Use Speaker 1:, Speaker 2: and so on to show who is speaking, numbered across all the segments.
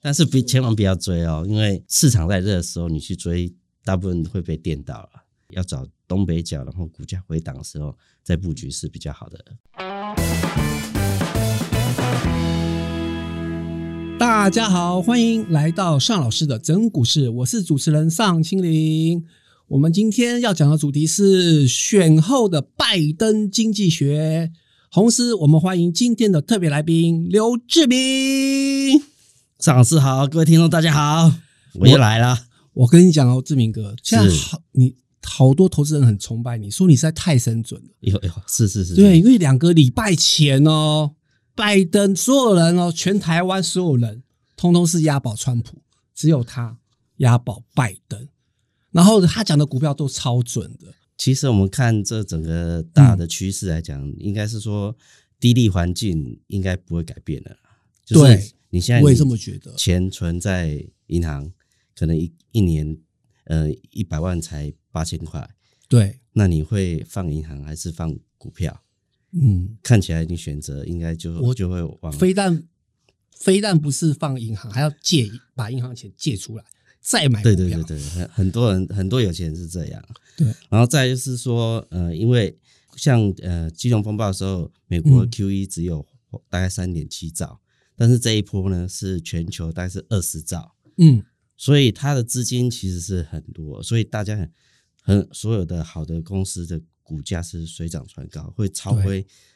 Speaker 1: 但是别千万不要追哦，因为市场在热的时候，你去追，大部分会被电到了。要找东北角，然后股价回档的时候再布局是比较好的。
Speaker 2: 大家好，欢迎来到尚老师的整股市，我是主持人尚清林。我们今天要讲的主题是选后的拜登经济学。同时，我们欢迎今天的特别来宾刘志明。
Speaker 1: 尚老师好，各位听众大家好，我又来了。
Speaker 2: 我跟你讲哦，志明哥，现在好你。好多投资人很崇拜你，说你实在太神准了。
Speaker 1: 有有是是是，
Speaker 2: 对，因为两个礼拜前哦，拜登所有人哦，全台湾所有人通通是押宝川普，只有他押宝拜登，然后他讲的股票都超准的。
Speaker 1: 其实我们看这整个大的趋势来讲，应该是说低利环境应该不会改变的。
Speaker 2: 对，
Speaker 1: 你现在
Speaker 2: 我也这么觉得，
Speaker 1: 钱存在银行可能一一年呃一百万才。八千块，
Speaker 2: 对，
Speaker 1: 那你会放银行还是放股票？
Speaker 2: 嗯，
Speaker 1: 看起来你选择应该就
Speaker 2: 我
Speaker 1: 就会往
Speaker 2: 非但非但不是放银行，还要借把银行钱借出来再买。
Speaker 1: 对对对对，很很多人很多有钱人是这样。
Speaker 2: 对，
Speaker 1: 然后再就是说，呃，因为像呃金融风暴的时候，美国 Q E 只有大概三点七兆，但是这一波呢是全球大概是二十兆。
Speaker 2: 嗯，
Speaker 1: 所以它的资金其实是很多，所以大家很。很所有的好的公司的股价是水涨船高，会超乎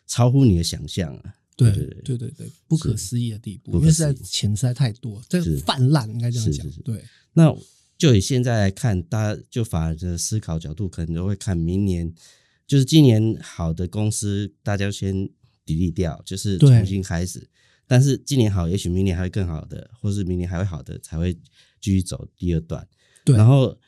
Speaker 1: 超乎你的想象啊！
Speaker 2: 对对对对对，不可思议的地步，因为在钱实在太多，这泛滥应该这样讲。对，
Speaker 1: 那就以现在来看，大家就法人的思考角度，可能都会看明年，就是今年好的公司，大家先砥砺掉，就是重新开始。但是今年好，也许明年还会更好的，或是明年还会好的，才会继续走第二段。
Speaker 2: 对，
Speaker 1: 然后。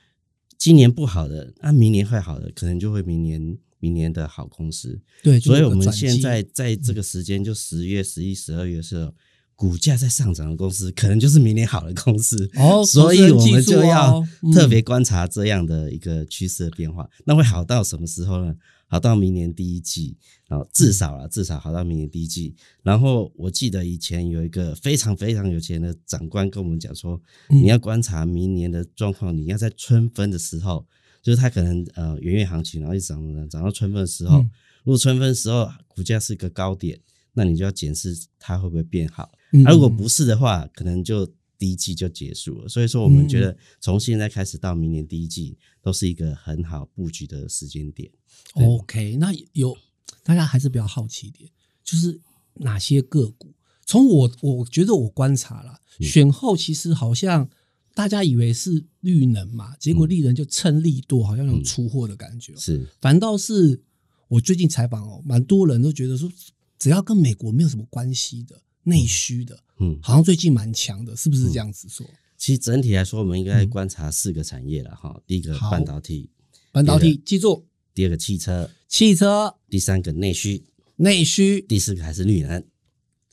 Speaker 1: 今年不好的，那明年会好的，可能就会明年明年的好公司。
Speaker 2: 对，
Speaker 1: 所以我们现在在这个时间，就十月、十一、十二月的时候，股价在上涨的公司，可能就是明年好的公司。
Speaker 2: 哦，
Speaker 1: 所以我们就要特别观察这样的一个趋势的变化。那会好到什么时候呢？好到明年第一季，然后至少啊，至少好到明年第一季。然后我记得以前有一个非常非常有钱的长官跟我们讲说，你要观察明年的状况，你要在春分的时候，就是它可能呃元月行情，然后一直涨涨涨到春分的时候，如果春分的时候股价是一个高点，那你就要检视它会不会变好。而如果不是的话，可能就。第一季就结束了，所以说我们觉得从现在开始到明年第一季都是一个很好布局的时间点。
Speaker 2: OK，那有大家还是比较好奇一点，就是哪些个股？从我我觉得我观察了，选后其实好像大家以为是绿能嘛，结果绿能就趁利多，好像有出货的感觉。
Speaker 1: 是，
Speaker 2: 反倒是我最近采访哦，蛮多人都觉得说，只要跟美国没有什么关系的。内需的，嗯，好像最近蛮强的，是不是这样子说？
Speaker 1: 其实整体来说，我们应该观察四个产业了哈。第一个半导体，
Speaker 2: 半导体记住；
Speaker 1: 第二个汽车，
Speaker 2: 汽车；
Speaker 1: 第三个内需，
Speaker 2: 内需；
Speaker 1: 第四个还是绿能。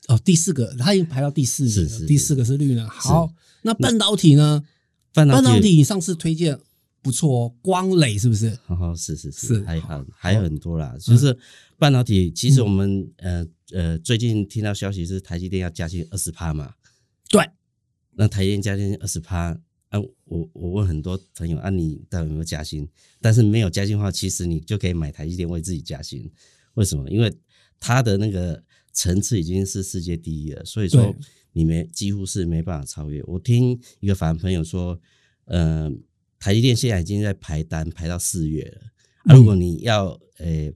Speaker 2: 哦，第四个，它已经排到第四名了。第四个是绿能。好，那半导体呢？
Speaker 1: 半导
Speaker 2: 体上次推荐。不错哦，光磊是不是？
Speaker 1: 哦，是是是，还很还有很多啦。就是半导体，其实我们呃呃最近听到消息是台积电要加薪二十趴嘛。
Speaker 2: 对，
Speaker 1: 那台积电加薪二十趴，啊，我我问很多朋友啊，你到底有没有加薪？但是没有加薪的话，其实你就可以买台积电为自己加薪。为什么？因为它的那个层次已经是世界第一了，所以说你没几乎是没办法超越。我听一个法朋友说，嗯。台积电现在已经在排单，排到四月了。啊，如果你要诶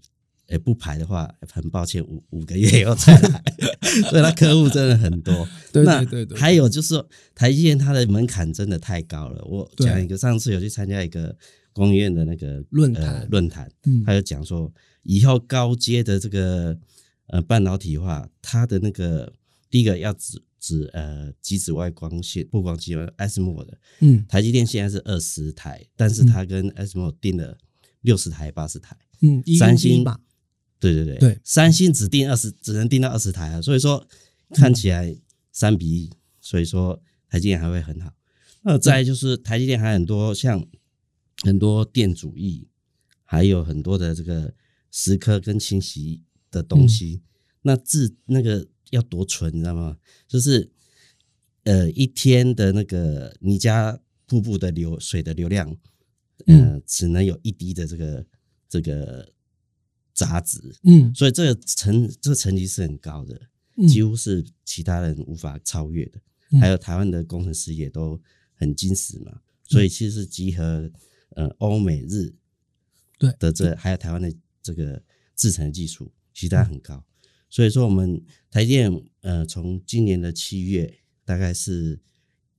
Speaker 1: 诶不排的话，很抱歉，五五个月以后再来。所以他客户真的很多。
Speaker 2: 对对对对。
Speaker 1: 还有就是说，台积电它的门槛真的太高了。我讲一个，上次有去参加一个工研院的那个
Speaker 2: 论坛
Speaker 1: 论坛，他就讲说，以后高阶的这个呃半导体化，它的那个第一个要指。是呃，极紫外光线不光机 SMO 的，
Speaker 2: 嗯，
Speaker 1: 台积电现在是二十台，但是它跟 SMO 定了六十台、八十台，
Speaker 2: 嗯，
Speaker 1: 三星吧对对
Speaker 2: 对
Speaker 1: 对，三星只定二十，只能定到二十台啊，所以说看起来三比一，所以说台积电还会很好。那再就是台积电还很多像很多电阻仪，还有很多的这个蚀刻跟清洗的东西，那自那个。要多纯，你知道吗？就是呃一天的那个尼加瀑布的流水的流量，呃，只能有一滴的这个这个杂质，
Speaker 2: 嗯。
Speaker 1: 所以这个成这个成绩是很高的，
Speaker 2: 嗯。
Speaker 1: 几乎是其他人无法超越的。
Speaker 2: 嗯。
Speaker 1: 还有台湾的工程师也都很矜持嘛，所以其实是集合呃欧美日
Speaker 2: 对。
Speaker 1: 的这还有台湾的这个制成技术，其实它很高。所以说我们台电呃从今年的七月大概是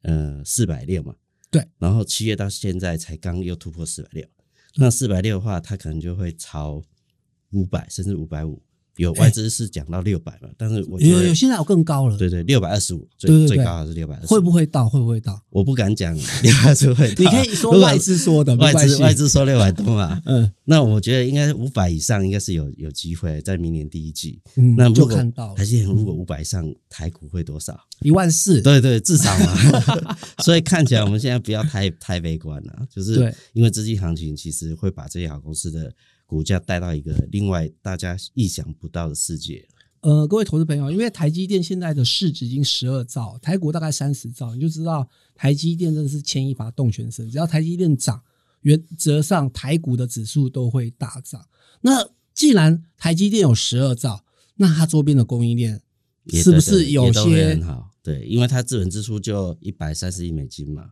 Speaker 1: 呃四百六嘛，
Speaker 2: 对，
Speaker 1: 然后七月到现在才刚又突破四百六，那四百六的话，它可能就会超五百甚至五百五。有外资是讲到六百嘛，但是我觉得
Speaker 2: 有有现在有更高了，
Speaker 1: 对对，六百二十五，最最高还是六百
Speaker 2: 会不会到？会不会到？
Speaker 1: 我不敢讲 六百二十会到，
Speaker 2: 你可以说外资说的，
Speaker 1: 外资外资说六百多嘛，
Speaker 2: 嗯
Speaker 1: 那我觉得应该五百以上应该是有有机会在明年第一季。
Speaker 2: 嗯，就
Speaker 1: 那如果
Speaker 2: 看到了
Speaker 1: 台积电如果五百以上，台股会多少？
Speaker 2: 一万四，
Speaker 1: 对对，至少嘛。所以看起来我们现在不要太太悲观了，就是因为资金行情其实会把这些好公司的股价带到一个另外大家意想不到的世界。
Speaker 2: 呃，各位投资朋友，因为台积电现在的市值已经十二兆，台股大概三十兆，你就知道台积电真的是牵一发动全身。只要台积电涨，原则上台股的指数都会大涨。那既然台积电有十二兆，那它周边的供应链是不是有些
Speaker 1: 很好？对，因为它资本支出就一百三十亿美金嘛，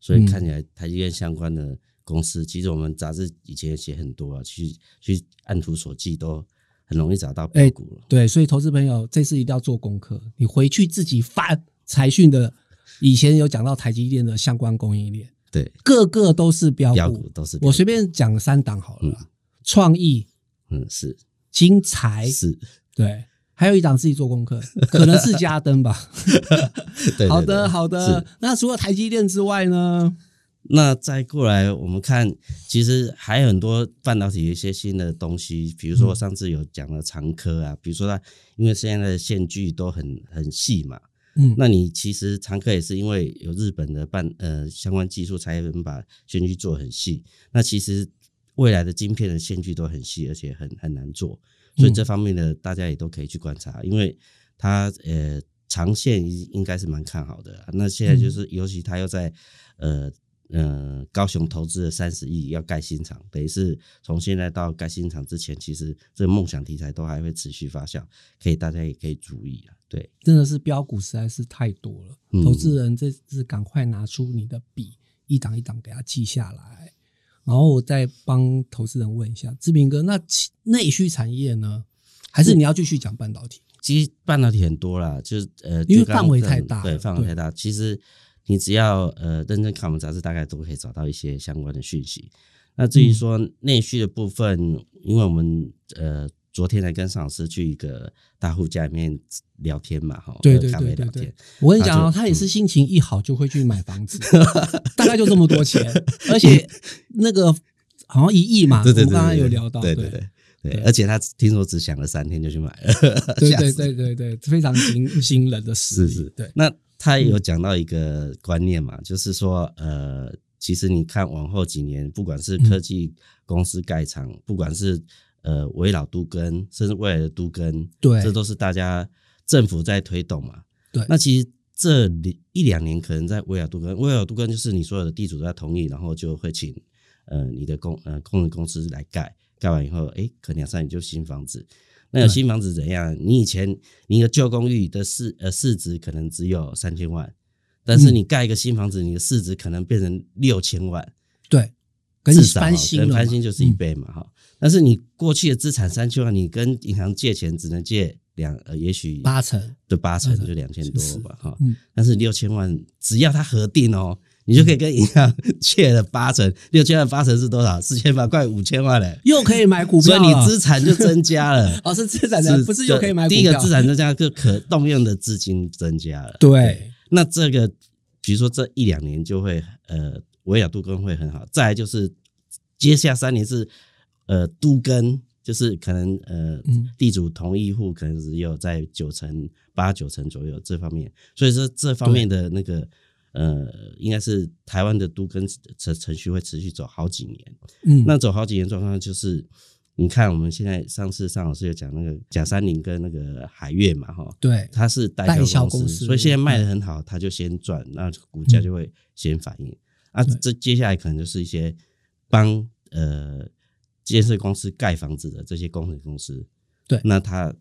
Speaker 1: 所以
Speaker 2: 嗯
Speaker 1: 看起来台积电相关的公司，其实我们杂志以前也写很多啊，去去按图索骥都很容易找到标股了。
Speaker 2: 对，所以投资朋友这次一定要做功课，你回去自己翻财讯的，以前有讲到台积电的相关供应链，
Speaker 1: 对，
Speaker 2: 个个都是标股。
Speaker 1: 标股都是股
Speaker 2: 我随便讲三档好了啦，创意、
Speaker 1: 嗯是
Speaker 2: 精彩，
Speaker 1: 是，
Speaker 2: 对，还有一档自己做功课，可能是嘉登吧。好的，好的。那除了台积电之外呢？
Speaker 1: 那再过来，我们看，其实还有很多半导体的一些新的东西，比如说上次有讲的长科啊，比如说它因为现在的线距都很很细嘛，
Speaker 2: 嗯，
Speaker 1: 那你其实长科也是因为有日本的半呃相关技术，才能把线距做很细。那其实未来的晶片的线距都很细，而且很很难做，所以这方面的大家也都可以去观察，因为它呃长线应应该是蛮看好的啊。那现在就是，尤其它又在呃。呃，高雄投资了三十亿要盖新厂，等于是从现在到盖新厂之前，其实这个梦想题材都还会持续发酵，可以大家也可以注意啊。对，
Speaker 2: 真的是标股实在是太多了，
Speaker 1: 嗯
Speaker 2: 投资人这次赶快拿出你的笔，一档一档给它记下来。然后我再帮投资人问一下，志明哥，那其内需产业呢？还是你要继续讲半导体？
Speaker 1: 其实半导体很多啦，就是呃，
Speaker 2: 因为范围太大了对
Speaker 1: 范围太大。其实你只要呃认真看我们杂志，大概都可以找到一些相关的讯息。那至于
Speaker 2: 嗯。
Speaker 1: 说内需的部分，因为我们呃昨天才跟上老师去一个大户家里面聊天嘛，哈，
Speaker 2: 对对对我跟你讲哦，
Speaker 1: 那就
Speaker 2: 他也是心情一好就会去买房子，大概就这么多钱，而且那个好像一亿嘛，
Speaker 1: 对对对，
Speaker 2: 我们刚刚
Speaker 1: 对
Speaker 2: 有聊到，对
Speaker 1: 对对对对，而且他听说只想了三天就去买了，
Speaker 2: 对对对对对，非常惊惊人的实力，
Speaker 1: 是是，
Speaker 2: 对，
Speaker 1: 那他也有讲到一个观念嘛，就是说，呃，其实你看往后几年，不管是科技公司盖厂，不管是呃围绕都根，甚至未来的都根，
Speaker 2: 对
Speaker 1: 这都是大家政府在推动嘛。
Speaker 2: 对
Speaker 1: 那其实这里一两年可能在维尔都根，维尔都根就是你所有的地主都要同意，然后就会请呃你的公呃工人公司来盖，盖完以后，诶，可能两三年就新房子。那有新房子怎样？你以前你的旧公寓的市呃市值可能只有三千万，但是
Speaker 2: 嗯
Speaker 1: 你盖一个新房子，你的市值可能变成六千万，
Speaker 2: 对，跟翻新了，
Speaker 1: 翻新就是一
Speaker 2: 嗯
Speaker 1: 倍嘛哈。但是你过去的资产三千万，你跟银行借钱只能借两呃，也许
Speaker 2: 八成，
Speaker 1: 对八成就两千多吧哈。
Speaker 2: 嗯，
Speaker 1: 但是六千万只要它核定哦，你就可以跟银行 借了八成，六千万八成是多少？四千万，快五千万嘞。
Speaker 2: 又可以买股票
Speaker 1: 所以，你资产就增加了。
Speaker 2: 哦是资产增，不是又可以买股票，
Speaker 1: 第一个资产增加，就可动用的资金增加了。
Speaker 2: 对，
Speaker 1: 那这个比如说这一两年就会呃，维亚杜根会很好。再来就是接下三年是呃都根，就是可能呃
Speaker 2: 嗯
Speaker 1: 地主同意户可能只有在九成八九成左右这方面，所以说这方面的那个。呃，应该是台湾的都跟程程序会持续走好几年。
Speaker 2: 嗯，
Speaker 1: 那走好几年状况就是，你看我们现在上次尚老师有讲那个甲三林跟那个海月嘛，哈，
Speaker 2: 对，
Speaker 1: 它是代
Speaker 2: 代销
Speaker 1: 销
Speaker 2: 公司
Speaker 1: 公司，所以现在卖的很好，它就先赚，那股价就会先反应。啊，这接下来可能就是一些帮呃建设公司盖房子的这些工程公司，
Speaker 2: 对。
Speaker 1: 那他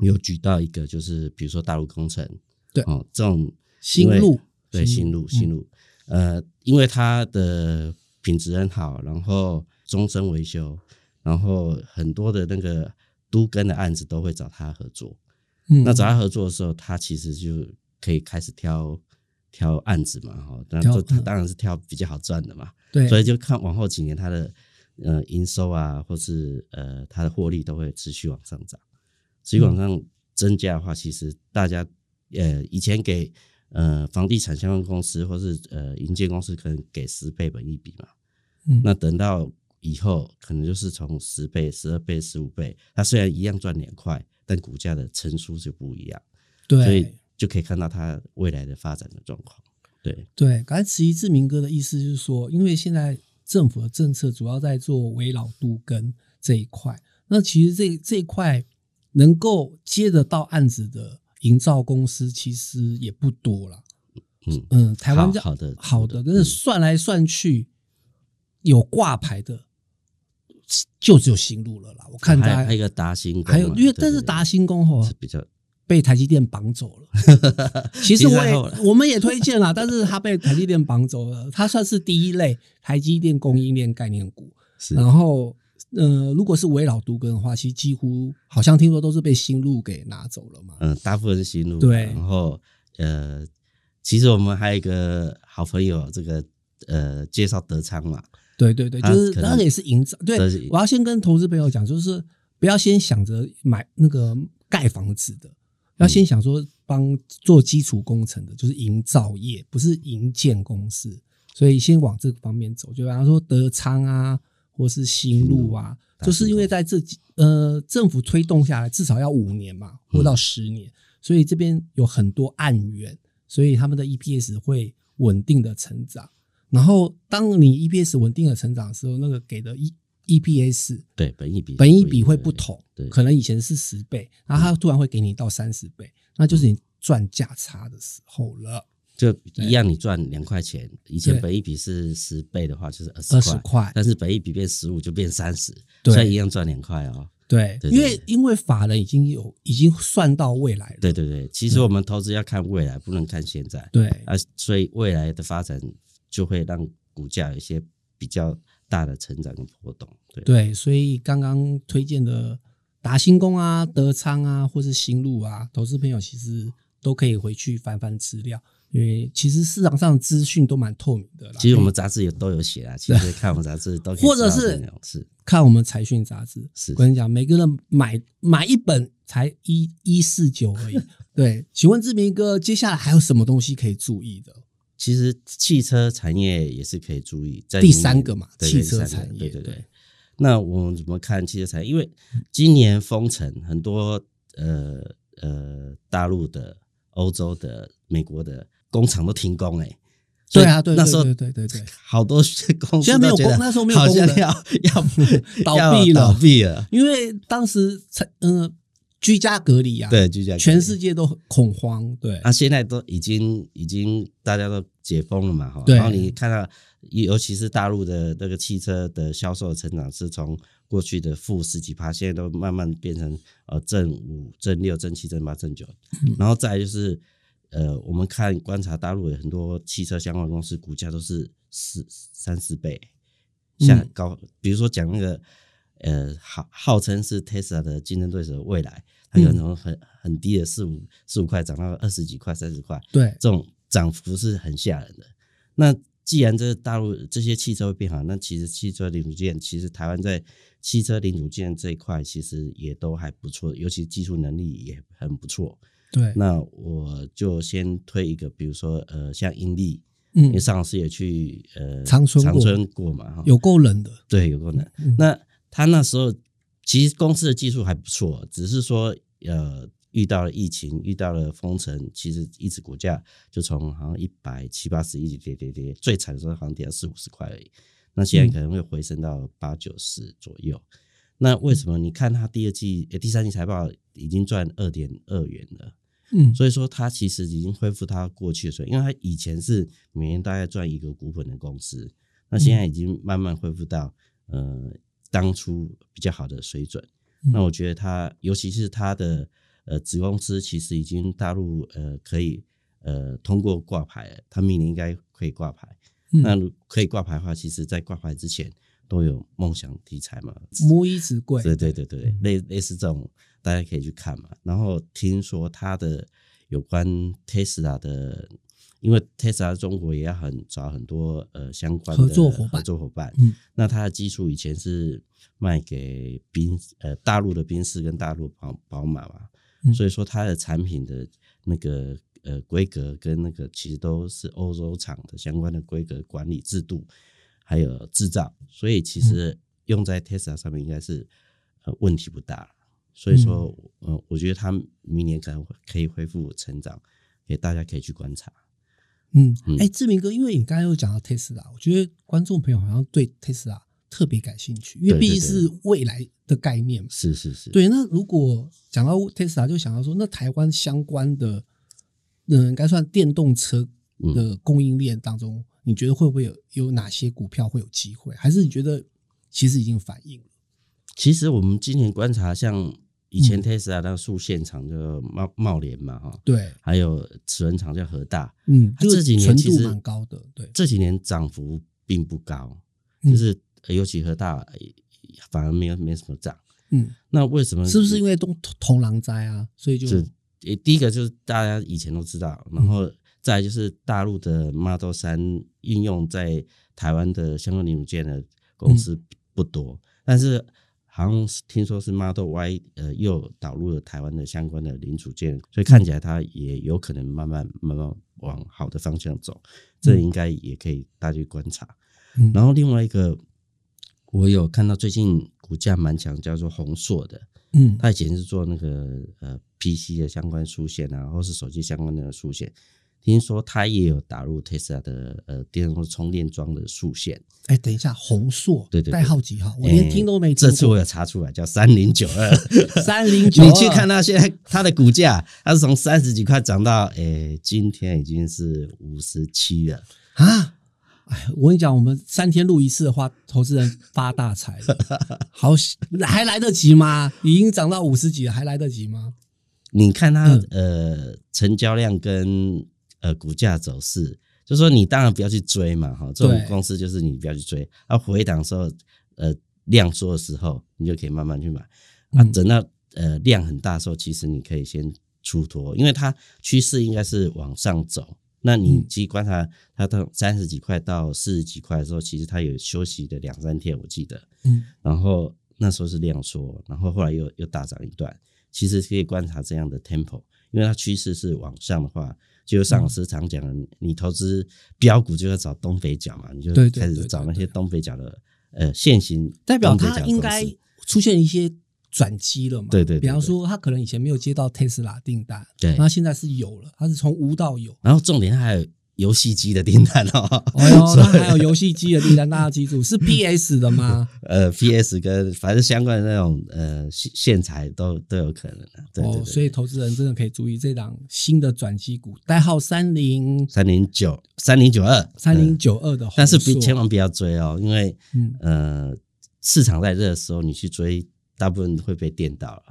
Speaker 1: 有举到一个就是比如说大陆工程，
Speaker 2: 对。
Speaker 1: 哦，这种
Speaker 2: 新路
Speaker 1: 对
Speaker 2: 新
Speaker 1: 新路新路，呃，因为它的品质很好，然后终身维修，然后很多的那个都跟的案子都会找他合作。
Speaker 2: 嗯。
Speaker 1: 那找他。合作的时候，他其实就可以开始挑挑案子嘛，哈，那
Speaker 2: 挑
Speaker 1: 就他
Speaker 2: 嗯。
Speaker 1: 当然是挑比较好赚的嘛，
Speaker 2: 对，
Speaker 1: 所以就看往后几年他的呃营收啊，或是呃他的获利都会持续往上涨，持续往上增加的话，其实大家呃以前给呃房地产相关公司或是呃营建公司可能给十倍本一比嘛，
Speaker 2: 嗯。
Speaker 1: 那等到以后可能就是从十倍、十二倍、十五倍，它虽然一样赚两块，但股价的乘数就不一样，对。所以
Speaker 2: 对
Speaker 1: 就可以看到它未来的发展的状况。对，
Speaker 2: 对，刚才慈禧志明哥的意思就是说，因为现在政府的政策主要在做围绕都根这一块，那其实这这一块能够接得到案子的营造公司其实也不多了。
Speaker 1: 嗯
Speaker 2: 嗯，台湾这样
Speaker 1: 好好的
Speaker 2: 好的，
Speaker 1: 嗯
Speaker 2: 但是算来算去，有挂牌的就只有新路了啦。我看
Speaker 1: 还有还有一个达兴工，
Speaker 2: 还有，因为但是达兴工吼
Speaker 1: 是比较
Speaker 2: 被台积电绑走了。其实我也我们也推荐了，但是他被台积电绑走了。他算是第一类台积电供应链概念股。然后，呃，如果是围绕独根的话，其实几乎好像听说都是被新路给拿走了嘛。
Speaker 1: 嗯，大部分是新路嘛，
Speaker 2: 对
Speaker 1: 然后呃，其实我们还有一个好朋友，这个呃介绍德昌嘛，
Speaker 2: 对对对，就是那个也是营造。对，我要先跟投资朋友讲，就是不要先想着买那个盖房子的，要先想说帮做基础工程的，就是营造业，不是营建公司。所以先往这个方面走，就比方说德昌啊，或是新路啊，
Speaker 1: 嗯
Speaker 2: 就是因为在这几呃政府推动下来，至少要五年嘛，或到十年，所以这边有很多案源，所以他们的 EPS 会稳定的成长。然后当你 EPS 稳定的成长的时候，那个给的 E EPS
Speaker 1: 对，本益比
Speaker 2: 本益比会不同，
Speaker 1: 对
Speaker 2: 可能以前是十倍，然后它突然会给你到三十倍，那就是你赚价差的时候了。
Speaker 1: 就一样，你赚两块钱，以前本一比是十倍的话，就是二
Speaker 2: 20
Speaker 1: 十块，但是本一比变十五就变三十，
Speaker 2: 对。
Speaker 1: 所以一样赚两块哦。
Speaker 2: 对因为因为法人已经有已经算到未来了，
Speaker 1: 对对对，其实我们投资要看未来，不能看现在。
Speaker 2: 对。
Speaker 1: 啊，所以未来的发展就会让股价有一些比较大的成长跟波动。对，
Speaker 2: 对，所以刚刚推荐的达兴工啊、德昌啊，或是新路啊，投资朋友其实都可以回去翻翻资料，因为其实市场上资讯都蛮透明的啦。
Speaker 1: 其实我们杂志也都有写啊，其实 看我们杂志都可以
Speaker 2: 或者是
Speaker 1: 是
Speaker 2: 看我们财讯杂志，
Speaker 1: 是
Speaker 2: 我跟你讲，每个人买买一本才一一四九而已。对，请问志明哥，接下来还有什么东西可以注意的？
Speaker 1: 其实汽车产业也是可以注意，在
Speaker 2: 第三个嘛
Speaker 1: 对
Speaker 2: 汽车产业对
Speaker 1: 对对对。那我们怎么看汽车产业？因为今年封城，很多呃呃大陆的、欧洲的、美国的工厂都停工哎、
Speaker 2: 对啊对对
Speaker 1: 那时候
Speaker 2: 对对对对
Speaker 1: 好多公司
Speaker 2: 现在没有工那时候没有工了
Speaker 1: 要 要
Speaker 2: 倒
Speaker 1: 要
Speaker 2: 闭了
Speaker 1: 倒闭了。
Speaker 2: 因为当时才嗯、居家隔离啊，，
Speaker 1: 对，就这样。
Speaker 2: 全世界都恐慌，对，
Speaker 1: 啊，现在都已经已经大家都解封了嘛，哈。然后你看到，尤其是大陆的那个汽车的销售成长是从过去的负十几趴，现在都慢慢变成呃正五、正六、正七、正八、正九。
Speaker 2: 嗯
Speaker 1: 然后再就是呃，我们看观察大陆的很多汽车相关公司股价都是四三四倍下
Speaker 2: 嗯
Speaker 1: 高，比如说讲那个。呃，号号称是 Tesla 的竞争对手的未来，它有
Speaker 2: 嗯
Speaker 1: 从很很低的四五四五块涨到二十几块、三十块，
Speaker 2: 对，
Speaker 1: 这种涨幅是很吓人的。那既然这大陆这些汽车会变好，那其实汽车零组件，其实台湾在汽车零组件这一块其实也都还不错，尤其技术能力也很不错。
Speaker 2: 对，
Speaker 1: 那我就先推一个，比如说呃，像英利，
Speaker 2: 嗯
Speaker 1: 因为，尚老师也去呃
Speaker 2: 长春过
Speaker 1: 长春过嘛，哈，
Speaker 2: 有够冷的，
Speaker 1: 对，有够冷。
Speaker 2: 嗯
Speaker 1: 那他那时候其实公司的技术还不错，只是说呃遇到了疫情，遇到了封城，其实一直股价就从好像一百七八十一直跌跌跌，最惨的时候好像跌到四五十块而已。那现在可能会回升到八九十左右。那为什么你看它第二季、第三季财报已经赚二点二元了？
Speaker 2: 嗯，
Speaker 1: 所以说它其实已经恢复它过去的水平，因为它以前是每年大概赚一个股本的公司，那现在已经慢慢恢复到呃当初比较好的水准。那我觉得它，尤其是它的呃子公司，其实已经大陆呃可以呃通过挂牌了，它明年应该可以挂牌。那可以挂牌的话，其实在挂牌之前都有梦想题材嘛，
Speaker 2: 母以子贵，
Speaker 1: 对对对对，类类似这种。大家可以去看嘛。然后听说他的有关 Tesla 的，因为 Tesla 中国也要很找很多呃相关的
Speaker 2: 合作伙伴。
Speaker 1: 合作伙伴，嗯，那它的基础以前是卖给宾呃大陆的宾士跟大陆宝宝马嘛，所以说它的产品的那个呃规格跟那个其实都是欧洲厂的相关的规格管理制度，还有制造，所以其实用在 Tesla 上面应该是呃问题不大。所以说，嗯，我觉得他明年可能可以恢复成长，也大家可以去观察。
Speaker 2: 嗯，哎，志明哥，因为你刚才又讲到特斯拉，我觉得观众朋友好像对特斯拉特别感兴趣，因为毕竟是未来的概念嘛。
Speaker 1: 是是是。
Speaker 2: 对，那如果讲到特斯拉，就想到说，那台湾相关的，嗯，应该算电动车的供应链当中，你觉得会不会有有哪些股票会有机会？还是你觉得其实已经反映了？
Speaker 1: 其实我们今年观察，像以前 Tesla 那个数线厂叫茂茂联嘛，哈，
Speaker 2: 对，
Speaker 1: 还有齿轮厂叫和大，
Speaker 2: 嗯，
Speaker 1: 这几年其实
Speaker 2: 蛮高的，对，
Speaker 1: 这几年涨幅并不高，就是尤其和大反而没有没什么涨，嗯，那为什么？
Speaker 2: 是不是因为东同狼灾啊？所以就
Speaker 1: 第一个就是大家以前都知道，然后再就是大陆的 Model 三应用在台湾的相关零组件的公司不多，但是。好像是听说是 Model Y，呃，又导入了台湾的相关的零组件，所以看起来它也有可能慢慢慢慢往好的方向走，这应该也可以大家去观察。然后另外一个，我有看到最近股价蛮强，叫做宏硕的，嗯，它以前是做那个呃 PC 的相关数线啊，或是手机相关的数线。听说他也有打入 Tesla 的呃电动充电桩的数线。
Speaker 2: 哎，等一下，宏硕
Speaker 1: 对对，
Speaker 2: 代号几号？我连听都没听。
Speaker 1: 这次我有查出来，叫三零九二。
Speaker 2: 三零九，
Speaker 1: 你去看它现在它的股价，它是从三十几块涨到，哎，今天已经是五十七了
Speaker 2: 啊！哎，我跟你讲，我们三天录一次的话，投资人发大财了。好，还来得及吗？已经涨到五十几了，还来得及吗？
Speaker 1: 你看它呃，成交量跟。呃，股价走势，就说你当然不要去追嘛，哈，这种公司就是你不要去追，啊，回档时候，呃，量缩的时候，你就可以慢慢去买，啊，等到呃量很大的时候，其实你可以先出脱，因为它趋势应该是往上走，那你去观察它到三十几块到四十几块的时候，其实它有休息的两三天，我记得，嗯，然后那时候是量缩，然后后来又又大涨一段，其实可以观察这样的 tempo，因为它趋势是往上的话。就上老师常讲的，你投资标股就要找东北角嘛，你就开始找那些东北角的呃现行，
Speaker 2: 代表它应该出现一些转机了嘛。
Speaker 1: 对对，
Speaker 2: 比方说他可能以前没有接到特斯拉订单，对，那现在是有了，他是从无到有。
Speaker 1: 然后重点还有。游戏机的订单哦，
Speaker 2: 哦呦，那还有游戏机的订单，大家记住是 PS 的吗？
Speaker 1: 呃，PS 跟反正相关的那种呃线线材都都有可能的。哦，
Speaker 2: 所以投资人真的可以注意这档新的转机股，代号三零
Speaker 1: 三零九三零九二
Speaker 2: 三零九二的，
Speaker 1: 但是别千万不要追哦，因为呃市场在热的时候你去追，大部分会被电到了。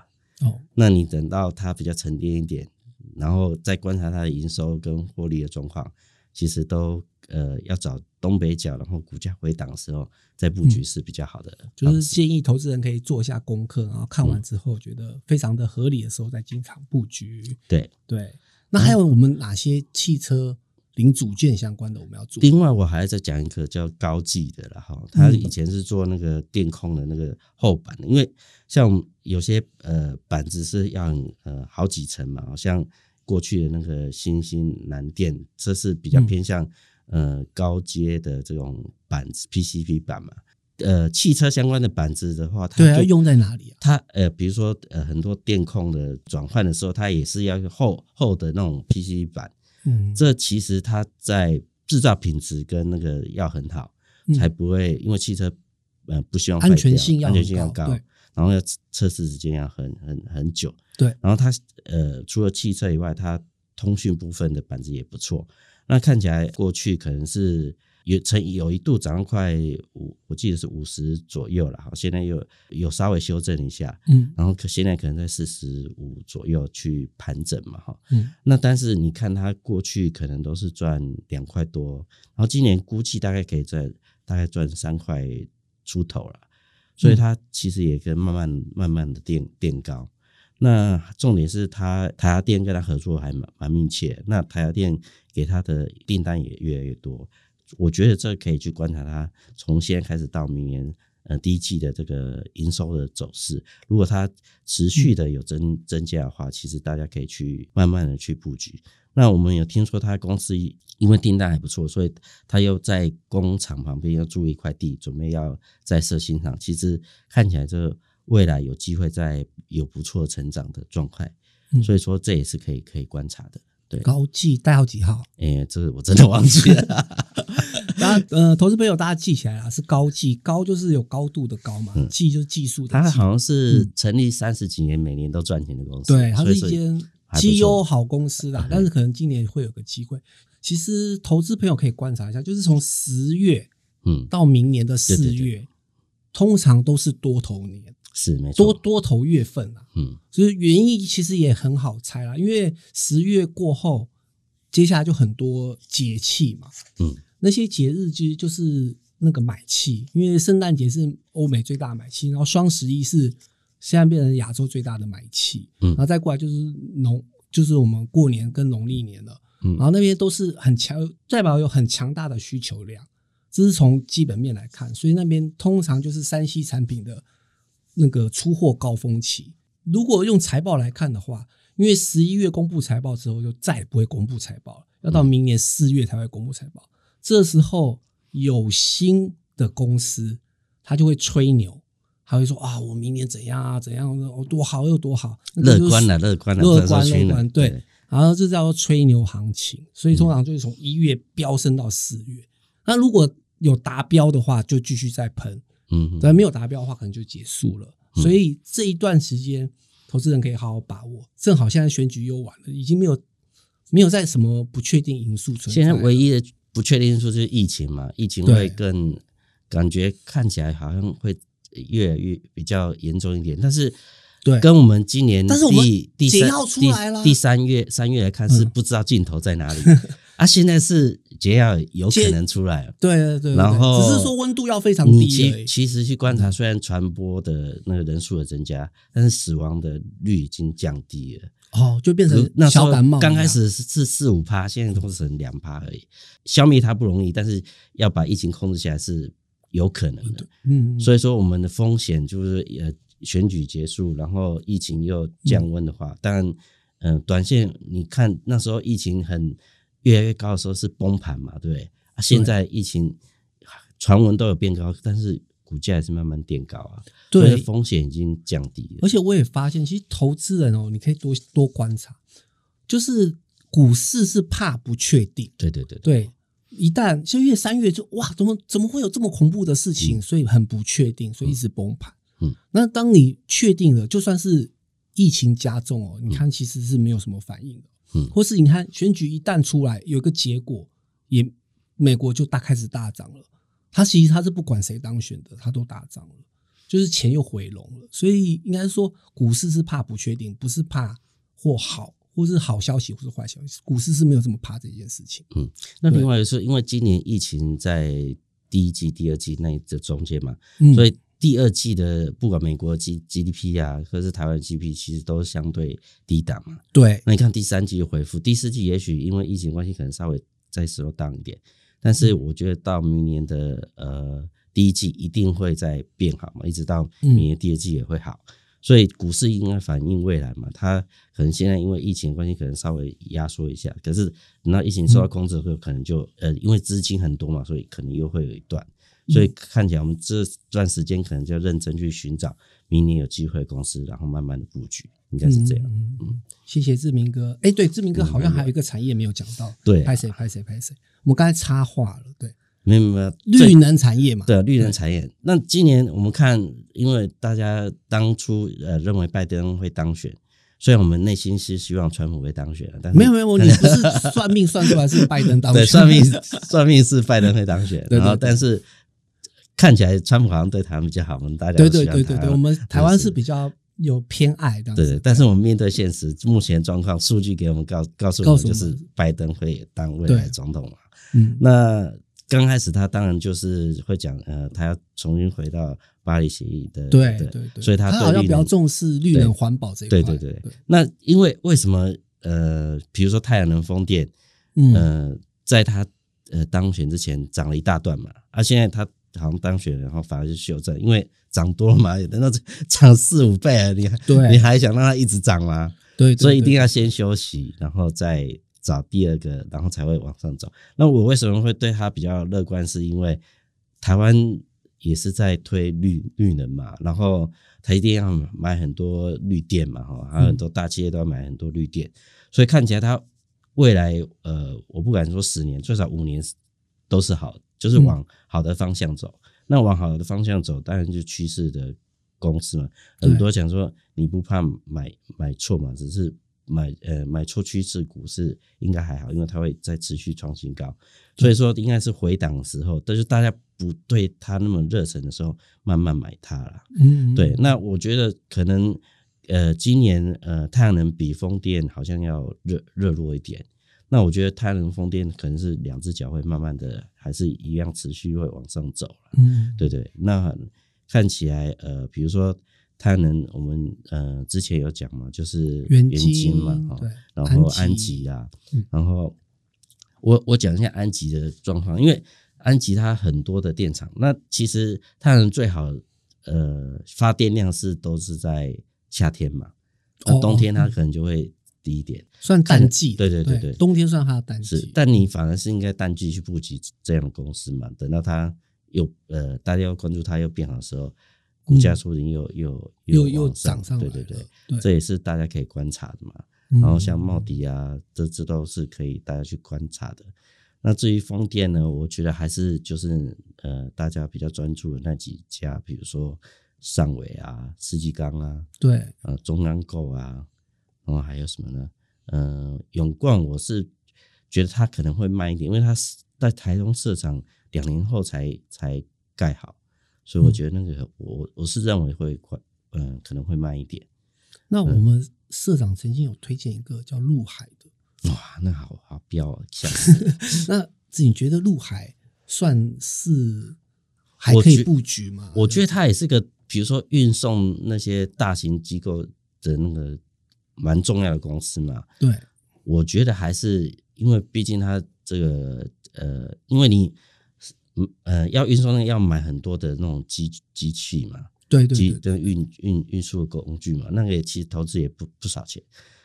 Speaker 1: 哦，那你等到它比较沉淀一点，然后再观察它的营收跟获利的状况。其实都呃要找东北角，然后股价回档的时候再布局是比较好的。
Speaker 2: 就是建议投资人可以做一下功课，然后看完之后觉得非常的合理的时候再进场布局。
Speaker 1: 对
Speaker 2: 对，那还有我们哪些汽车零组件相关的我们要做？
Speaker 1: 另外我还再讲一个叫高技的了哈，他以前是做那个电控的那个后板的，因为像有些呃板子是要呃好几层嘛，好像。过去的那个新兴南电，这是比较偏向呃高阶的这种板子 PCB 板嘛。呃，汽车相关的板子的话，它
Speaker 2: 对要用在哪里啊？
Speaker 1: 它呃，比如说呃，很多电控的转换的时候，它也是要厚厚的那种 PCB 板。嗯，这其实它在制造品质跟那个要很好，才不会因为汽车呃不希望
Speaker 2: 安全性要
Speaker 1: 安全性要高。然后要测试时间要很很很久。
Speaker 2: 对，
Speaker 1: 然后它呃除了汽车以外，它通讯部分的板子也不错。那看起来过去可能是。有曾有一度涨到快五，我记得是五十左右了，好，现在又有稍微修正一下，
Speaker 2: 嗯，
Speaker 1: 然后可现在可能在四十五左右去盘整嘛，哈，
Speaker 2: 嗯，
Speaker 1: 那但是你看它过去可能都是赚两块多，然后今年估计大概可以在大概赚三块出头了，所以它其实也跟慢慢慢慢的垫垫高。那重点是他台达电跟他合作还蛮蛮密切，那台达电给他的订单也越来越多。我觉得这可以去观察他从现在开始到明年呃第一季的这个营收的走势。如果它持续的有增增加的话，其实大家可以去慢慢的去布局。那我们有听说他公司因为订单还不错，所以他又在工厂旁边要租一块地，准备要再设新厂。其实看起来这未来有机会在有不错成长的状态，所以说这也是可以可以观察的。对，
Speaker 2: 高技代号几号？
Speaker 1: 哎，这个我真的忘记了。
Speaker 2: 大家呃，投资朋友大家记起来了，是高技，高就是有高度的高嘛，技就是技术的。
Speaker 1: 它好像是成立三十几年，每年都赚钱的公司。
Speaker 2: 对，它是一间绩优好公司啦。但是可能今年会有个机会。其实投资朋友可以观察一下，就是从十月嗯到明年的四月，通常都是多头年。
Speaker 1: 是没
Speaker 2: 错，多多头月份啊，嗯，所以原因其实也很好猜啦，因为十月过后，接下来就很多节气嘛，嗯，那些节日其实就是那个买气，因为圣诞节是欧美最大的买气，然后双十一是现在变成亚洲最大的买气，嗯，然后再过来就是农，就是我们过年跟农历年了，嗯，然后那边都是很强，代表有很强大的需求量，这是从基本面来看，所以那边通常就是山西产品的。那个出货高峰期，如果用财报来看的话，因为十一月公布财报之后，就再也不会公布财报了，要到明年四月才会公布财报。这时候有新的公司，他就会吹牛，他会说啊，我明年怎样啊，怎样，我多好又多好，
Speaker 1: 乐观了，乐观了，
Speaker 2: 乐观乐观，对。然后这叫做吹牛行情，所以通常就是从一月飙升到四月。那如果有达标的话，就继续再喷。嗯，但没有达标的话，可能就结束了。所以这一段时间，投资人可以好好把握。正好现在选举又完了，已经没有没有在什么不确定因素存在。
Speaker 1: 现在唯一的不确定因素就是疫情嘛，疫情会更感觉看起来好像会越来越比较严重一点。但是，
Speaker 2: 对，
Speaker 1: 跟我们今年第第三
Speaker 2: 第
Speaker 1: 第三月三月来看，是不知道尽头在哪里。啊，现在是解药有可能出来了，
Speaker 2: 对对对，
Speaker 1: 然后
Speaker 2: 只是说温度要非常低。
Speaker 1: 你其其实去观察，虽然传播的那个人数的增加，但是死亡的率已经降低了。哦，
Speaker 2: 就变成那小感冒。
Speaker 1: 刚开始是四五趴，现在都是成两趴而已。消灭它不容易，但是要把疫情控制下来是有可能的。嗯，所以说我们的风险就是呃选举结束，然后疫情又降温的话，当然嗯，短线你看那时候疫情很。越来越高的时候是崩盘嘛，对不对？啊，现在疫情传闻都有变高，但是股价还是慢慢垫高啊，对，风险已经降低了。
Speaker 2: 而且我也发现，其实投资人哦，你可以多多观察，就是股市是怕不确定，
Speaker 1: 对对对
Speaker 2: 对，一旦像月三月就哇，怎么怎么会有这么恐怖的事情？所以很不确定，所以一直崩盘。嗯，那当你确定了，就算是疫情加重哦，你看其实是没有什么反应的。嗯，或是你看选举一旦出来有一个结果，也美国就大开始大涨了。他其实他是不管谁当选的，他都大涨了，就是钱又回笼了。所以应该说股市是怕不确定，不是怕或好，或是好消息或是坏消息，股市是没有这么怕这件事情。
Speaker 1: 嗯，那另外是因为今年疫情在第一季、第二季那这中间嘛，所以。第二季的不管美国 G G D P 啊，或是台湾 G D P，其实都相对低档嘛。
Speaker 2: 对，
Speaker 1: 那你看第三季又回复，第四季也许因为疫情关系，可能稍微再 slow down 一点。但是我觉得到明年的呃第一季一定会再变好嘛，一直到明年第二季也会好。所以股市应该反映未来嘛，它可能现在因为疫情关系，可能稍微压缩一下。可是等到疫情受到控制后，可能就呃因为资金很多嘛，所以可能又会有一段。所以看起来，我们这段时间可能就要认真去寻找明年有机会公司，然后慢慢的布局，应该是这样。
Speaker 2: 嗯，谢谢志明哥。哎，对，志明哥好像还有一个产业没有讲到。
Speaker 1: 对，
Speaker 2: 拍谁拍谁拍谁。我们刚才插话了，对，
Speaker 1: 没有没有
Speaker 2: 绿能产业嘛，
Speaker 1: 对绿能产业。那今年我们看，因为大家当初呃认为拜登会当选。虽然我们内心是希望川普会当选，但
Speaker 2: 没有没有，你不是算命 算出来是拜登当选？
Speaker 1: 对，算命算命是拜登会当选，然后但是看起来川普好像对台湾比较好，我们大家
Speaker 2: 对对对对对，我们台湾是比较有偏爱的。
Speaker 1: 对，但是我们面对现实，目前状况，数据给我们告告诉我们，就是拜登会当未来总统嘛。嗯，那刚开始他当然就是会讲，呃，他要重新回到。巴黎协议的
Speaker 2: 对对对，
Speaker 1: 所以他
Speaker 2: 好像比较重视绿能环保这一
Speaker 1: 块。对对对，那因为为什么呃，比如说太阳能风电，嗯，在他呃当选之前涨了一大段嘛，啊，现在他好像当选，然后反而就修正，因为涨多了嘛，等到涨四五倍啊，你还你还想让它一直涨吗？
Speaker 2: 对，
Speaker 1: 所以一定要先休息，然后再找第二个，然后才会往上走。那我为什么会对他比较乐观？是因为台湾。也是在推绿绿能嘛，然后它一定要买很多绿电嘛，哈，还有很多大企业都要买很多绿电，所以看起来它未来呃，我不敢说十年，最少五年都是好，就是往好的方向走。那往好的方向走，当然就趋势的公司嘛，很多讲说你不怕买买错嘛，只是。买呃买错趋势股市应该还好，因为它会再持续创新高，所以说应该是回档的时候，但是大家不对它那么热忱的时候，慢慢买它了。嗯，对。那我觉得可能呃今年呃太阳能比风电好像要热热络一点，那我觉得太阳能风电可能是两只脚会慢慢的还是一样持续会往上走了。嗯，对对。那看起来呃比如说。太阳能，我们呃之前有讲嘛，就是
Speaker 2: 元
Speaker 1: 晶嘛，哈，然后安吉啊，然后我我讲一下安吉的状况，因为安吉它很多的电厂，那其实太阳能最好呃发电量是都是在夏天嘛，那冬天它可能就会低一点，
Speaker 2: 算淡季，
Speaker 1: 对对对对，
Speaker 2: 冬天算它的淡
Speaker 1: 季，但你反而是应该淡季去布局这样的公司嘛，等到它又呃大家要关注它又变好的时候。股价说不定又又
Speaker 2: 又又涨上
Speaker 1: 来，对对对，这也是大家可以观察的嘛。然后像茂迪啊，这这都是可以大家去观察的。那至于风电呢，我觉得还是就是呃，大家比较专注的那几家，比如说上尾啊、世纪钢啊，
Speaker 2: 对，
Speaker 1: 呃，中央购啊，然后还有什么呢？嗯，永冠，我是觉得它可能会慢一点，因为它是在台中市场两年后才才盖好。所以我觉得那个我我是认为会快，嗯，可能会慢一点。
Speaker 2: 那我们社长曾经有推荐一个叫陆海的，
Speaker 1: 哇，那好好标啊！
Speaker 2: 那你觉得陆海算是还可以布局吗？
Speaker 1: 我觉得它也是个，比如说运送那些大型机构的那个蛮重要的公司嘛。
Speaker 2: 对，
Speaker 1: 我觉得还是因为毕竟它这个呃，因为你。嗯呃，要运送要买很多的那种机机器嘛，
Speaker 2: 对对，机
Speaker 1: 跟运运运输的工具嘛，那个也其实投资也不不少钱，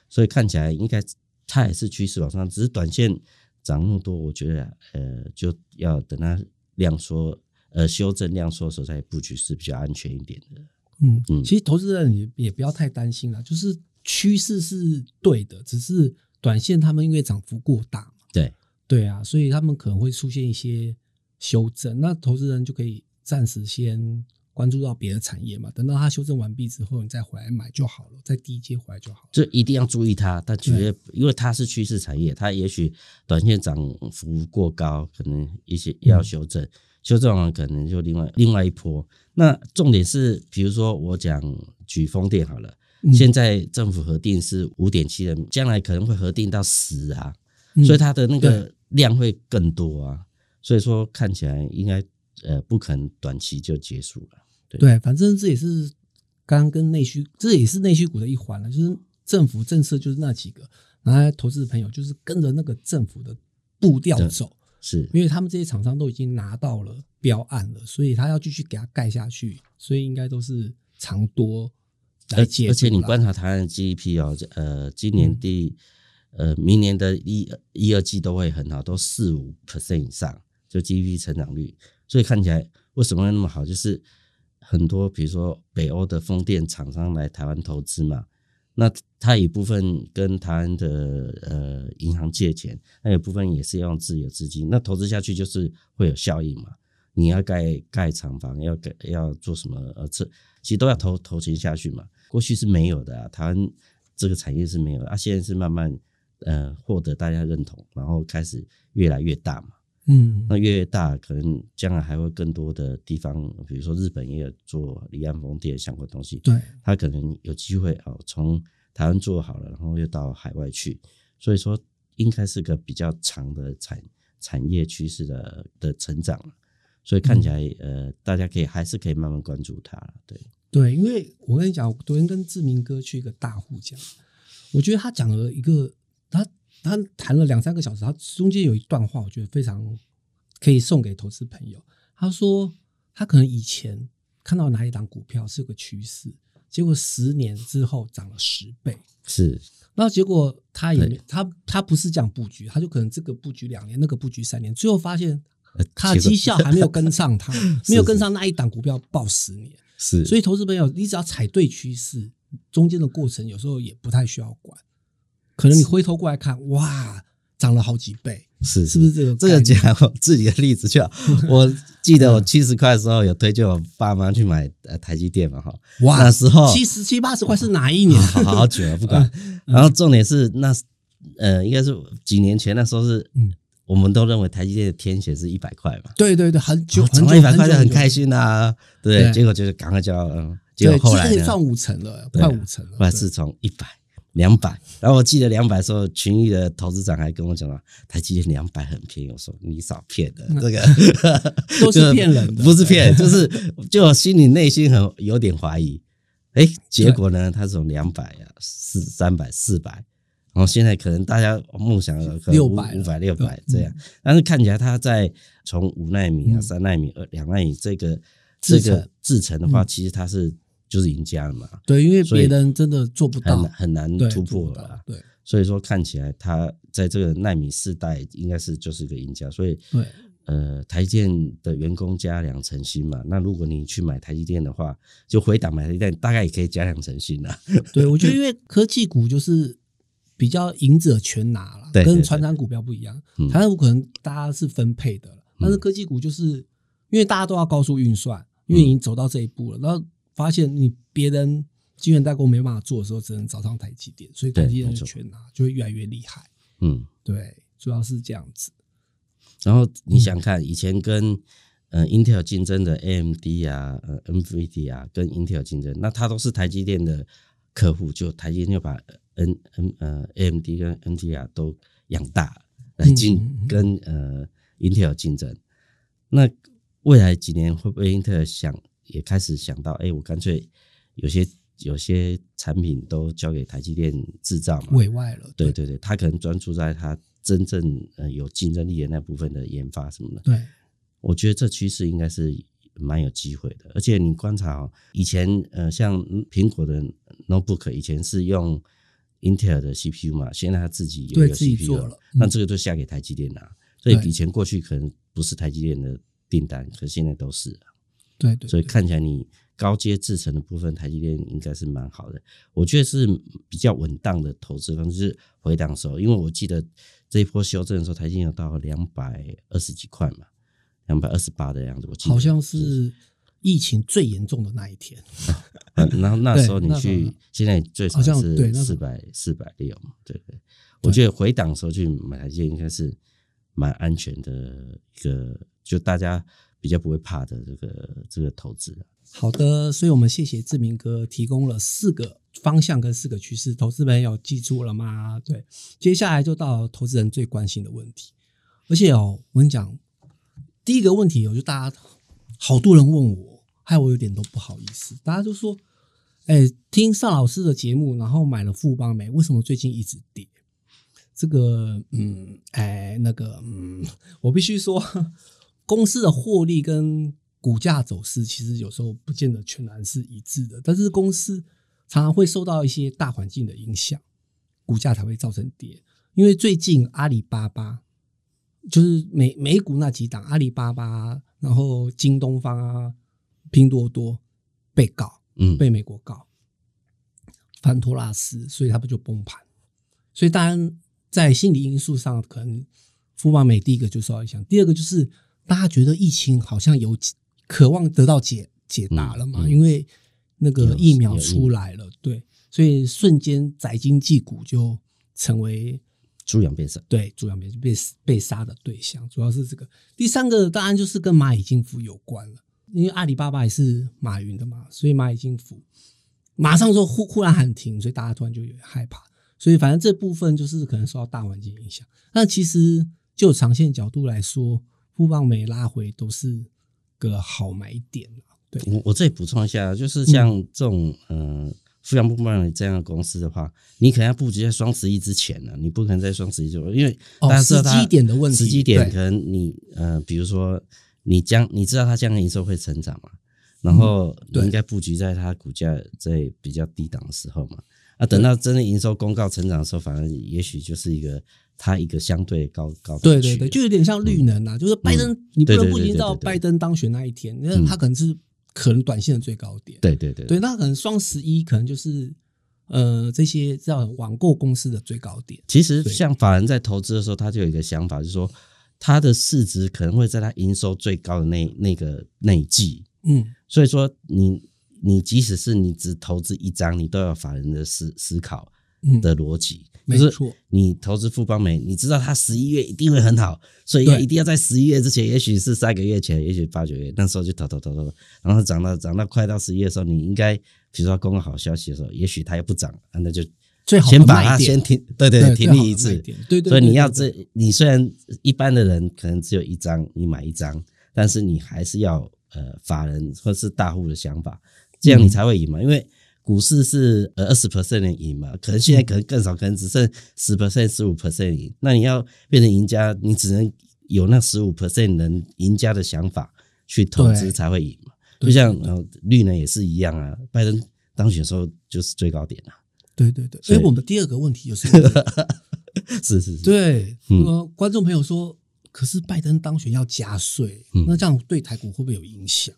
Speaker 1: 所以看起来应该它也是趋势往上，只是短线涨那么多，我觉得呃就要等它量缩呃修正量缩的时候再布局是比较安全一点的。
Speaker 2: 嗯嗯，其实投资人也也不要太担心了，就是趋势是对的，只是短线他们因为涨幅过大嘛，
Speaker 1: 对
Speaker 2: 对啊，所以他们可能会出现一些。修正，那投资人就可以暂时先关注到别的产业嘛，等到它修正完毕之后，你再回来买就好了，再低阶回来就好。
Speaker 1: 就一定要注意它，但绝对因为它是趋势产业，它也许短线涨幅过高，可能一些要修正，修正完可能就另外另外一波。那重点是，比如说我讲举风电好了，现在政府核定是五点七的，将来可能会核定到十啊，所以它的那个量会更多啊。所以说看起来应该呃不可能短期就结束了。
Speaker 2: 对，反正这也是刚刚跟内需，这也是内需股的一环了。就是政府政策就是那几个，然后投资的朋友就是跟着那个政府的步调走，
Speaker 1: 是
Speaker 2: 因为他们这些厂商都已经拿到了标案了，所以他要继续给他盖下去，所以应该都是长多来接。
Speaker 1: 而且你观察台湾的 GDP 哦，呃，今年第呃明年的一一二季都会很好，都四五 percent 以上。就 GDP 成长率，所以看起来为什么会那么好？就是很多比如说北欧的风电厂商来台湾投资嘛，那他一部分跟台湾的呃银行借钱，那有部分也是要用自有资金。那投资下去就是会有效应嘛？你要盖盖厂房，要盖要做什么？呃，这其实都要投投钱下去嘛。过去是没有的啊，台湾这个产业是没有的啊，现在是慢慢呃获得大家认同，然后开始越来越大嘛。
Speaker 2: 嗯，
Speaker 1: 那越大，可能将来还会更多的地方，比如说日本也有做离岸风电相关东西，
Speaker 2: 对，
Speaker 1: 它可能有机会哦，从台湾做好了，然后又到海外去，所以说应该是个比较长的产产业趋势的的成长所以看起来呃，大家可以还是可以慢慢关注它对
Speaker 2: 对，因为我跟你讲，我昨天跟志明哥去一个大户讲，我觉得他讲了一个他。他谈了两三个小时，他中间有一段话，我觉得非常可以送给投资朋友。他说，他可能以前看到哪一档股票是个趋势，结果十年之后涨了十倍，
Speaker 1: 是。
Speaker 2: 然后结果他也没他他不是这样布局，他就可能这个布局两年，那个布局三年，最后发现他的绩效还没有跟上，他没有跟上那一档股票报十年。
Speaker 1: 是。
Speaker 2: 所以投资朋友，你只要踩对趋势，中间的过程有时候也不太需要管。可能你回头过来看，哇，涨了好几倍，
Speaker 1: 是
Speaker 2: 是不是这个？
Speaker 1: 这个讲我 自己的例子，就我记得我七十块的时候有推荐我爸妈去买呃台积电嘛，哈，
Speaker 2: 哇，
Speaker 1: 那时候
Speaker 2: 七十七八十块是哪一年？
Speaker 1: 好好久了，不管。然后重点是那呃，应该是几年前那时候是，嗯，我们都认为台积电的天选是一百块嘛，
Speaker 2: 对对对，很久，
Speaker 1: 涨到一百块就很开心呐，对，结果就是赶快就要，嗯，结果后来
Speaker 2: 赚五成了，快五成了，
Speaker 1: 后来是从一百。两百，然后我记得两百时候，群益的投资长还跟我讲了，台积电两百很便宜。我说你少骗了，这个。
Speaker 2: 都是骗人的，
Speaker 1: 不是骗，就是就心里内心很有点怀疑。哎，结果呢，它从两百啊，四三百四百，然后现在可能大家梦想
Speaker 2: 六百
Speaker 1: 五百六百这样，但是看起来它在从五纳米啊、三纳米、二两纳米这个这个制程的话，其实它是。就是赢家了嘛？
Speaker 2: 对，因为别人真的做不到，
Speaker 1: 很难突破了。
Speaker 2: 对，
Speaker 1: 所以说看起来它在这个纳米世代应该是就是一个赢家。所以，
Speaker 2: 对，
Speaker 1: 呃，台积电的员工加两成薪嘛，那如果你去买台积电的话，就回档买台积电，大概也可以加两成薪了。
Speaker 2: 对，我觉得 因为科技股就是比较赢者全拿了，跟传统股票不一样。传统股可能大家是分配的，但是科技股就是因为大家都要高速运算，因为已经走到这一步了，然后。发现你别人晶圆代工没办法做的时候，只能找上台积电，所以台积电就全拿，就会越来越厉害。
Speaker 1: 嗯，
Speaker 2: 对，主要是这样子。
Speaker 1: 然后你想看以前跟呃 Intel 竞争的 AMD 啊、呃 NVIDIA 啊，跟 Intel 竞争，那它都是台积电的客户，就台积电就把 N N 呃 AMD 跟 NVIDIA 都养大来竞跟呃 Intel 竞争。那未来几年会不会 Intel 想？也开始想到，哎，我干脆有些有些产品都交给台积电制造嘛，
Speaker 2: 委外了。
Speaker 1: 对对对，他可能专注在他真正呃有竞争力的那部分的研发什么的。
Speaker 2: 对，
Speaker 1: 我觉得这趋势应该是蛮有机会的。而且你观察哦以前呃，像苹果的 notebook 以前是用 Intel 的 CPU 嘛，现在他自己有 CPU
Speaker 2: 了，
Speaker 1: 那这个就下给台积电了。所以以前过去可能不是台积电的订单，可现在都是。
Speaker 2: 对对，
Speaker 1: 所以看起来你高阶制成的部分，台积电应该是蛮好的。我觉得是比较稳当的投资方式，回档时候，因为我记得这一波修正的时候，台积电有到两百二十几块嘛，两百二十八的样子。我记得
Speaker 2: 好像是疫情最严重的那一天。
Speaker 1: 然后那时候你去，现在最少是四百四百六嘛，对对。我觉得回档时候去买台积电应该是蛮安全的一个，就大家。比较不会怕的这个这个投资。
Speaker 2: 好的，所以我们谢谢志明哥提供了四个方向跟四个趋势，投资朋友记住了吗？对，接下来就到投资人最关心的问题。而且哦，我跟你讲，第一个问题，我就大家好多人问我，害我有点都不好意思。大家就说：“哎，听尚老师的节目，然后买了富邦美，为什么最近一直跌？”这个，嗯，哎，那个，嗯，我必须说。公司的获利跟股价走势，其实有时候不见得全然是一致的。但是公司常常会受到一些大环境的影响，股价才会造成跌。因为最近阿里巴巴就是美美股那几档，阿里巴巴，然后京东方啊、拼多多被告，
Speaker 1: 嗯，
Speaker 2: 被美国告。潘托拉斯，所以他不就崩盘。所以当然在心理因素上，可能富邦美第一个就受到影响，第二个就是大家觉得疫情好像有渴望得到解解答了嘛，因为那个疫苗出来了，对，所以瞬间宅经济股就成为。
Speaker 1: 猪羊变色，
Speaker 2: 对，猪羊变被被杀的对象，主要是这个。第三个当然就是跟蚂蚁金服有关了，因为阿里巴巴也是马云的嘛，所以蚂蚁金服马上说忽忽然喊停，所以大家突然就有点害怕。所以反正这部分就是可能受到大环境影响。那其实就长线角度来说，富邦美拉回都是个好买点对，
Speaker 1: 我我这里补充一下，就是像这种嗯。富阳不帮你这样的公司的话，你可能要布局在双十一之前呢，你不可能在双十一就因为大家知道
Speaker 2: 时机点的问题，
Speaker 1: 时机点可能你呃，比如说你将你知道它将来营收会成长嘛，然后你应该布局在它股价在比较低档的时候嘛，啊，等到真的营收公告成长的时候，反而也许就是一个它一个相对高高
Speaker 2: 对对对，就有点像绿能啊，就是拜登你不能不知道拜登当选那一天，因为他可能是。可能短线的最高点，
Speaker 1: 对对对，
Speaker 2: 对，那可能双十一可能就是呃这些叫网购公司的最高点。
Speaker 1: 其实像法人在投资的时候，他就有一个想法，就是说他的市值可能会在他营收最高的那那个那一季，嗯，所以说你你即使是你只投资一张，你都要法人的思思考的逻辑。
Speaker 2: 没错，
Speaker 1: 你投资富邦美，你知道它十一月一定会很好，所以要一定要在十一月之前，也许是三个月前，也许八九月那时候就投投投投，然后涨到涨到快到十一月的时候，你应该比如说公告好消息的时候，也许它又不涨，那就
Speaker 2: 最好
Speaker 1: 先把它先停，对对停利一次，
Speaker 2: 对对。
Speaker 1: 所以你要这，你虽然一般的人可能只有一张，你买一张，但是你还是要呃法人或是大户的想法，这样你才会赢嘛，因为。股市是呃二十 percent 的赢嘛，可能现在可能更少，可能只剩十 percent、十五 percent 赢。那你要变成赢家，你只能有那十五 percent 人赢家的想法去投资才会赢嘛。就像呃绿能也是一样啊，拜登当选时候就是最高点啊。
Speaker 2: 对对对，所以我们第二个问题就是，
Speaker 1: 是是是，
Speaker 2: 对，呃，观众朋友说，可是拜登当选要加税，那这样对台股会不会有影响？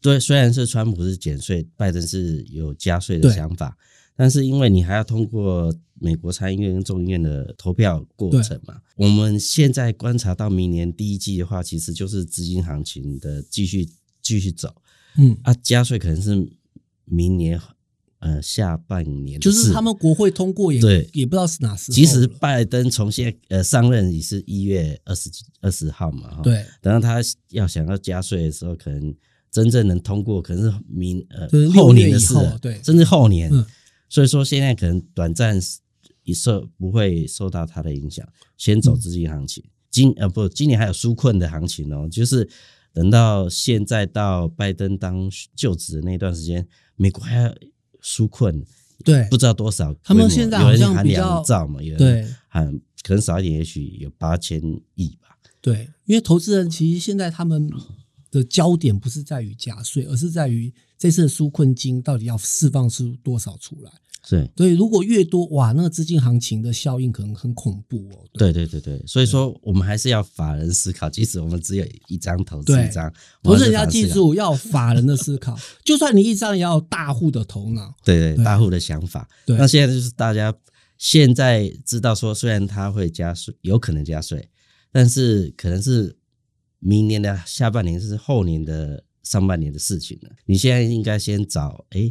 Speaker 1: 对，虽然是川普是减税，拜登是有加税的想法，但是因为你还要通过美国参议院跟众议院的投票过程嘛，我们现在观察到明年第一季的话，其实就是资金行情的继续继续走，嗯。啊，加税可能是明年呃下半年，
Speaker 2: 就是他们国会通过也
Speaker 1: 对，
Speaker 2: 也不知道是哪时。
Speaker 1: 其实拜登从现呃上任也是一月二十二十号嘛，
Speaker 2: 对，
Speaker 1: 等到他要想要加税的时候，可能。真正能通过可能是明呃后年的事，
Speaker 2: 对，
Speaker 1: 甚至后年。所以说现在可能短暂一受不会受到它的影响，先走资金行情。今呃不，今年还有纾困的行情哦，就是等到现在到拜登当就职的那段时间，美国还要纾困，
Speaker 2: 对，
Speaker 1: 不知道多少。
Speaker 2: 他们现在好像比
Speaker 1: 较兆嘛，有人喊可能少一点，也许有八千亿吧。
Speaker 2: 对，因为投资人其实现在他们。的焦点不是在于加税，而是在于这次的纾困金到底要释放出多少出来。
Speaker 1: 对，
Speaker 2: 所以如果越多，哇，那个资金行情的效应可能很恐怖哦。
Speaker 1: 对对对对，所以说我们还是要法人思考，即使我们只有一张投资一张，
Speaker 2: 投资人要记住要法人的思考，就算你一张也要大户的头脑。
Speaker 1: 对对，大户的想法。那现在就是大家现在知道说，虽然它会加税，有可能加税，但是可能是。明年的下半年是后年的上半年的事情了。你现在应该先找，哎，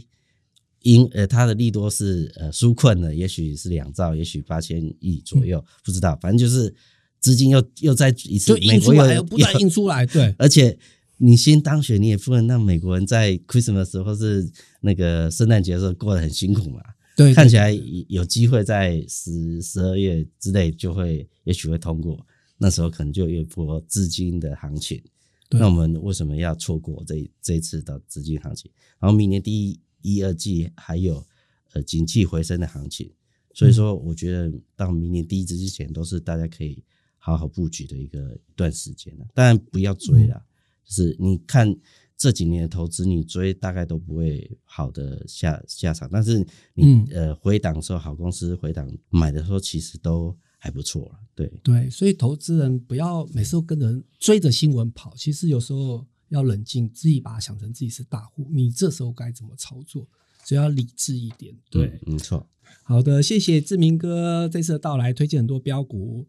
Speaker 1: 因呃，它的利多是呃纾困的，也许是两兆，也许八千亿左右，不知道。反正就是资金又又再一次，美国
Speaker 2: 又不断印出来，对。
Speaker 1: 而且你先当选，你也不能让美国人在 Christmas 或是那个圣诞节的时候过得很辛苦嘛。
Speaker 2: 对，
Speaker 1: 看起来有机会在十十二月之内就会，也许会通过。那时候可能就有一波资金的行情，那我们为什么要错过这这一次的资金行情？然后明年第一一二季还有呃景气回升的行情，所以说我觉得到明年第一季之前都是大家可以好好布局的一个一段时间了。当然不要追了，就是你看这几年的投资，你追大概都不会好的下下场，但是你呃回档的时候，好公司回档买的时候，其实都。还不错了，对。
Speaker 2: 对，所以投资人不要每次都跟着追着新闻跑，其实有时候要冷静，自己把它想成自己是大户，你这时候该怎么操作？只要理智一点。对，
Speaker 1: 没错。
Speaker 2: 好的，谢谢志明哥这次的到来，推荐很多标股。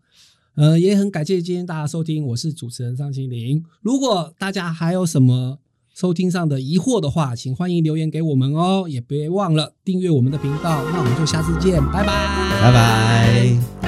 Speaker 2: 呃，也很感谢今天大家收听，我是主持人尚清林。如果大家还有什么收听上的疑惑的话，请欢迎留言给我们哦，也别忘了订阅我们的频道。那我们就下次见，拜拜，
Speaker 1: 拜拜。